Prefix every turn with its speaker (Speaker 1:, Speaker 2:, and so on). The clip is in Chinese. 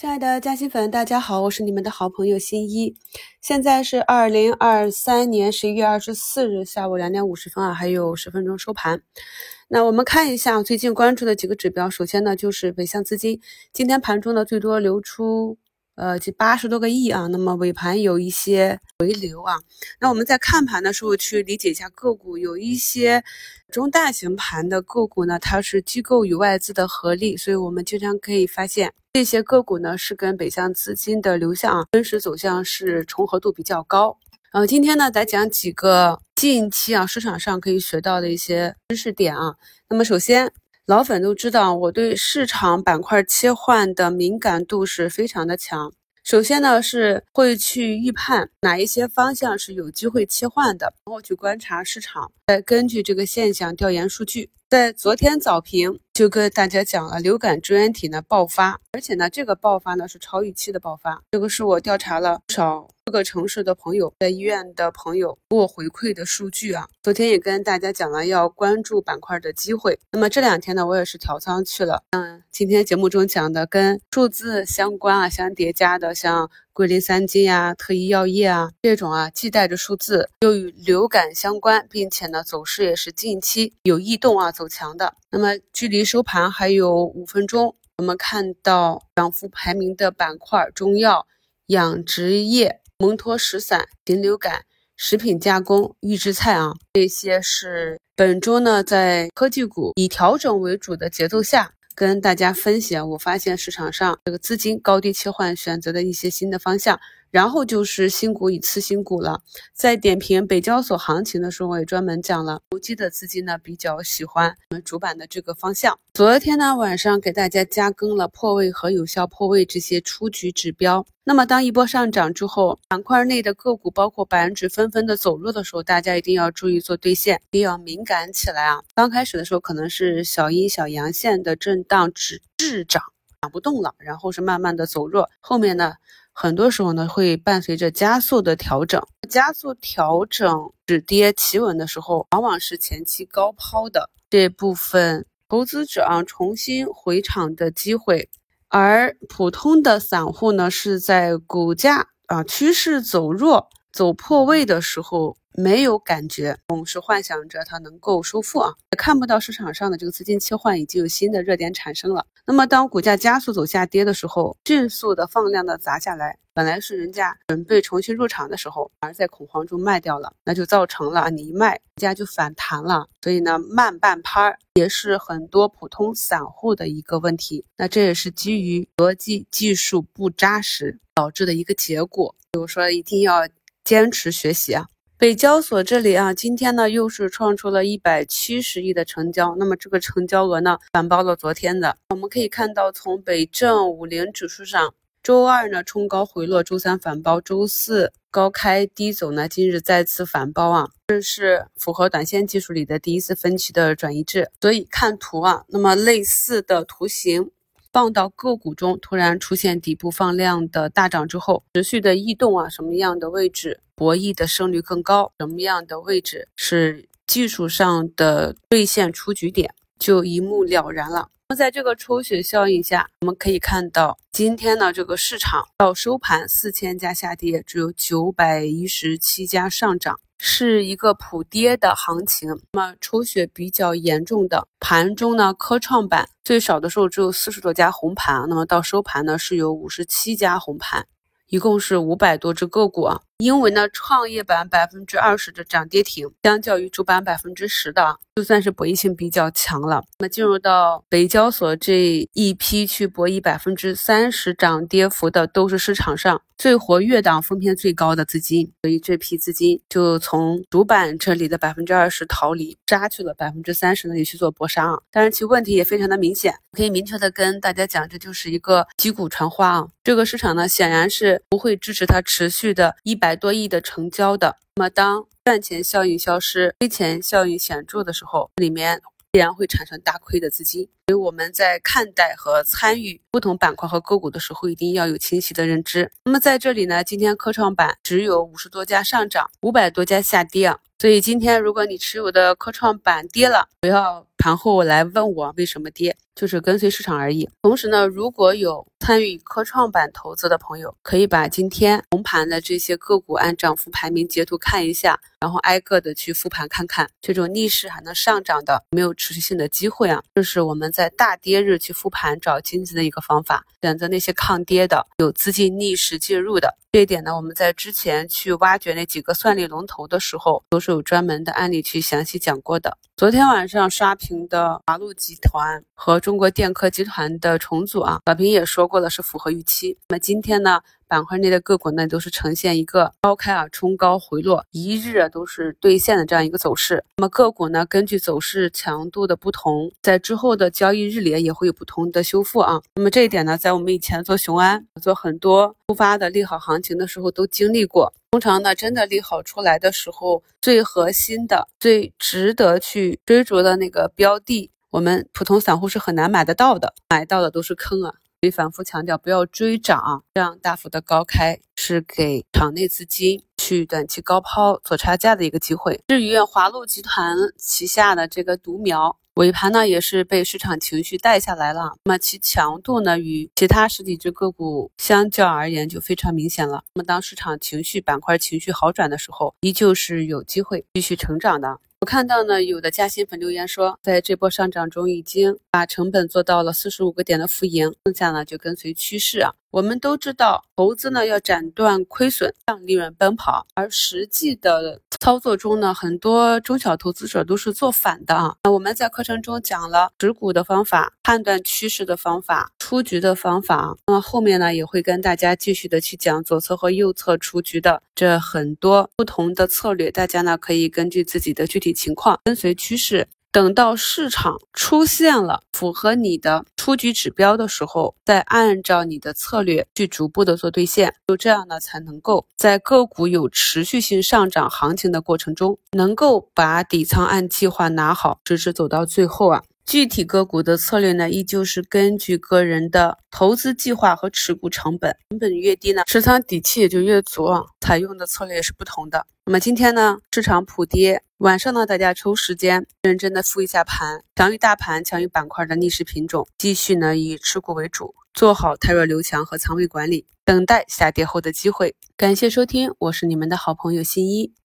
Speaker 1: 亲爱的嘉兴粉，大家好，我是你们的好朋友新一。现在是二零二三年十一月二十四日下午两点五十分啊，还有十分钟收盘。那我们看一下最近关注的几个指标。首先呢，就是北向资金，今天盘中呢最多流出。呃，近八十多个亿啊，那么尾盘有一些回流啊。那我们在看盘的时候去理解一下个股，有一些中大型盘的个股呢，它是机构与外资的合力，所以我们经常可以发现这些个股呢是跟北向资金的流向啊、真实走向是重合度比较高。呃，今天呢，再讲几个近期啊市场上可以学到的一些知识点啊。那么首先。老粉都知道，我对市场板块切换的敏感度是非常的强。首先呢，是会去预判哪一些方向是有机会切换的，然后去观察市场，再根据这个现象调研数据。在昨天早评就跟大家讲了流感支原体呢爆发，而且呢这个爆发呢是超预期的爆发，这个是我调查了不少。各个城市的朋友，在医院的朋友给我回馈的数据啊，昨天也跟大家讲了要关注板块的机会。那么这两天呢，我也是调仓去了。嗯，今天节目中讲的跟数字相关啊、相叠加的，像桂林三金啊、特医药业啊这种啊，既带着数字，又与流感相关，并且呢走势也是近期有异动啊走强的。那么距离收盘还有五分钟，我们看到涨幅排名的板块，中药、养殖业。蒙脱石散、禽流感、食品加工、预制菜啊，这些是本周呢在科技股以调整为主的节奏下，跟大家分享。我发现市场上这个资金高低切换选择的一些新的方向。然后就是新股与次新股了。在点评北交所行情的时候，我也专门讲了，投机的资金呢比较喜欢我们主板的这个方向。昨天呢晚上给大家加更了破位和有效破位这些出局指标。那么当一波上涨之后，板块内的个股包括板指纷纷的走弱的时候，大家一定要注意做兑现，一定要敏感起来啊！刚开始的时候可能是小阴小阳线的震荡止滞涨，涨不动了，然后是慢慢的走弱，后面呢？很多时候呢，会伴随着加速的调整，加速调整止跌企稳的时候，往往是前期高抛的这部分投资者啊重新回场的机会，而普通的散户呢，是在股价啊趋势走弱、走破位的时候。没有感觉，总是幻想着它能够收复啊，也看不到市场上的这个资金切换已经有新的热点产生了。那么当股价加速走下跌的时候，迅速的放量的砸下来，本来是人家准备重新入场的时候，反而在恐慌中卖掉了，那就造成了你一卖，人家就反弹了。所以呢，慢半拍儿也是很多普通散户的一个问题。那这也是基于逻辑技术不扎实导致的一个结果。比如说，一定要坚持学习啊。北交所这里啊，今天呢又是创出了一百七十亿的成交，那么这个成交额呢反包了昨天的。我们可以看到，从北证五零指数上，周二呢冲高回落，周三反包，周四高开低走呢，今日再次反包啊，这是符合短线技术里的第一次分歧的转移制。所以看图啊，那么类似的图形。放到个股中，突然出现底部放量的大涨之后，持续的异动啊，什么样的位置博弈的胜率更高？什么样的位置是技术上的兑现出局点，就一目了然了。那么在这个抽血效应下，我们可以看到，今天呢这个市场到收盘四千家下跌，只有九百一十七家上涨。是一个普跌的行情，那么抽血比较严重的盘中呢，科创板最少的时候只有四十多家红盘，那么到收盘呢是有五十七家红盘，一共是五百多只个股啊。因为呢，创业板百分之二十的涨跌停，相较于主板百分之十的，就算是博弈性比较强了。那么进入到北交所这一批去博弈百分之三十涨跌幅的，都是市场上。最活跃档风险最高的资金，所以这批资金就从主板这里的百分之二十逃离，杀去了百分之三十那里去做搏杀啊。当然其问题也非常的明显，可以明确的跟大家讲，这就是一个击鼓传花啊。这个市场呢，显然是不会支持它持续的一百百多亿的成交的。那么当赚钱效应消失，亏钱效应显著的时候，里面必然会产生大亏的资金。所以我们在看待和参与不同板块和个股的时候，一定要有清晰的认知。那么在这里呢，今天科创板只有五十多家上涨，五百多家下跌啊。所以今天如果你持有的科创板跌了，不要盘后来问我为什么跌。就是跟随市场而已。同时呢，如果有参与科创板投资的朋友，可以把今天红盘的这些个股按涨幅排名截图看一下，然后挨个的去复盘看看，这种逆势还能上涨的，没有持续性的机会啊。这是我们在在大跌日去复盘找经济的一个方法，选择那些抗跌的、有资金逆势介入的。这一点呢，我们在之前去挖掘那几个算力龙头的时候，都是有专门的案例去详细讲过的。昨天晚上刷屏的华路集团和中国电科集团的重组啊，小平也说过了，是符合预期。那么今天呢？板块内的个股呢，都是呈现一个高开啊，冲高回落，一日啊都是兑现的这样一个走势。那么个股呢，根据走势强度的不同，在之后的交易日里也会有不同的修复啊。那么这一点呢，在我们以前做雄安、做很多突发的利好行情的时候都经历过。通常呢，真的利好出来的时候，最核心的、最值得去追逐的那个标的，我们普通散户是很难买得到的，买到的都是坑啊。所以反复强调，不要追涨，这样大幅的高开是给场内资金去短期高抛做差价的一个机会。至于华路集团旗下的这个独苗，尾盘呢也是被市场情绪带下来了，那么其强度呢与其他十几只个股相较而言就非常明显了。那么当市场情绪板块情绪好转的时候，依旧是有机会继续成长的。我看到呢，有的嘉兴粉留言说，在这波上涨中已经把成本做到了四十五个点的浮盈，剩下呢就跟随趋势啊。我们都知道，投资呢要斩断亏损，向利润奔跑。而实际的操作中呢，很多中小投资者都是做反的啊。那我们在课程中讲了持股的方法、判断趋势的方法、出局的方法。那么后面呢，也会跟大家继续的去讲左侧和右侧出局的这很多不同的策略。大家呢可以根据自己的具体情况，跟随趋势。等到市场出现了符合你的出局指标的时候，再按照你的策略去逐步的做兑现，就这样呢，才能够在个股有持续性上涨行情的过程中，能够把底仓按计划拿好，直至走到最后啊。具体个股的策略呢，依旧是根据个人的投资计划和持股成本，成本越低呢，持仓底气也就越足啊。采用的策略也是不同的。那么今天呢，市场普跌，晚上呢，大家抽时间认真的复一下盘，强于大盘、强于板块的逆势品种，继续呢以持股为主，做好太弱留强和仓位管理，等待下跌后的机会。感谢收听，我是你们的好朋友新一。